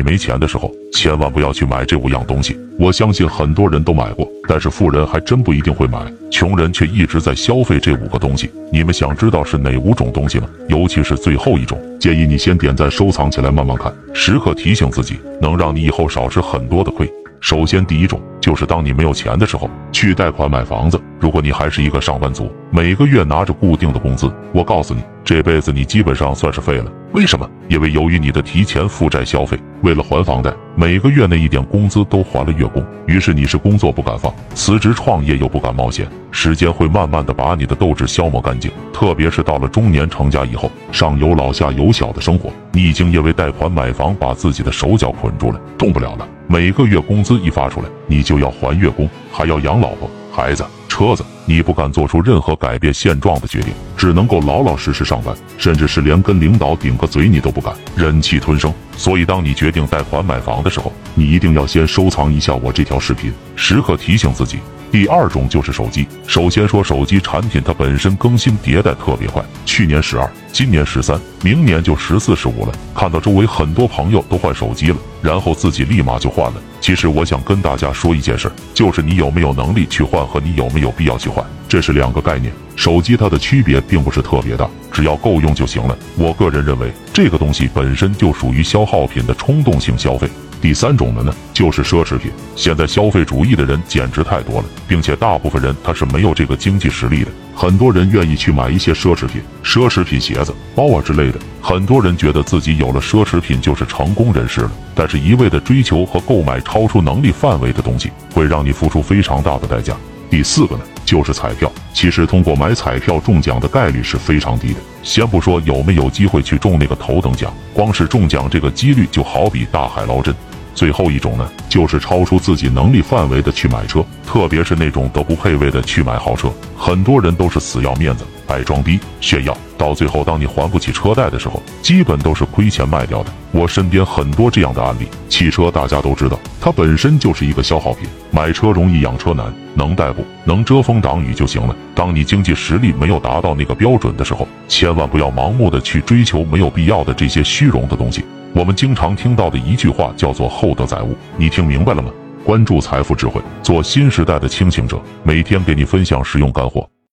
你没钱的时候，千万不要去买这五样东西。我相信很多人都买过，但是富人还真不一定会买，穷人却一直在消费这五个东西。你们想知道是哪五种东西吗？尤其是最后一种，建议你先点赞收藏起来，慢慢看，时刻提醒自己，能让你以后少吃很多的亏。首先，第一种就是当你没有钱的时候，去贷款买房子。如果你还是一个上班族，每个月拿着固定的工资，我告诉你，这辈子你基本上算是废了。为什么？因为由于你的提前负债消费，为了还房贷，每个月那一点工资都还了月供，于是你是工作不敢放，辞职创业又不敢冒险，时间会慢慢的把你的斗志消磨干净。特别是到了中年成家以后，上有老下有小的生活，你已经因为贷款买房把自己的手脚捆住了，动不了了。每个月工资一发出来，你就就要还月供，还要养老婆、孩子、车子，你不敢做出任何改变现状的决定，只能够老老实实上班，甚至是连跟领导顶个嘴你都不敢，忍气吞声。所以，当你决定贷款买房的时候，你一定要先收藏一下我这条视频，时刻提醒自己。第二种就是手机。首先说手机产品，它本身更新迭代特别快，去年十二，今年十三，明年就十四十五了。看到周围很多朋友都换手机了，然后自己立马就换了。其实我想跟大家说一件事儿，就是你有没有能力去换和你有没有必要去换，这是两个概念。手机它的区别并不是特别大，只要够用就行了。我个人认为，这个东西本身就属于消耗品的冲动性消费。第三种的呢，就是奢侈品。现在消费主义的人简直太多了，并且大部分人他是没有这个经济实力的。很多人愿意去买一些奢侈品，奢侈品鞋子、包啊之类的。很多人觉得自己有了奢侈品就是成功人士了，但是一味的追求和购买超出能力范围的东西，会让你付出非常大的代价。第四个呢，就是彩票。其实通过买彩票中奖的概率是非常低的。先不说有没有机会去中那个头等奖，光是中奖这个几率就好比大海捞针。最后一种呢，就是超出自己能力范围的去买车，特别是那种都不配位的去买豪车。很多人都是死要面子，爱装逼炫耀，到最后当你还不起车贷的时候，基本都是亏钱卖掉的。我身边很多这样的案例。汽车大家都知道，它本身就是一个消耗品，买车容易养车难，能代步，能遮风挡雨就行了。当你经济实力没有达到那个标准的时候，千万不要盲目的去追求没有必要的这些虚荣的东西。我们经常听到的一句话叫做“厚德载物”，你听明白了吗？关注财富智慧，做新时代的清醒者，每天给你分享实用干货。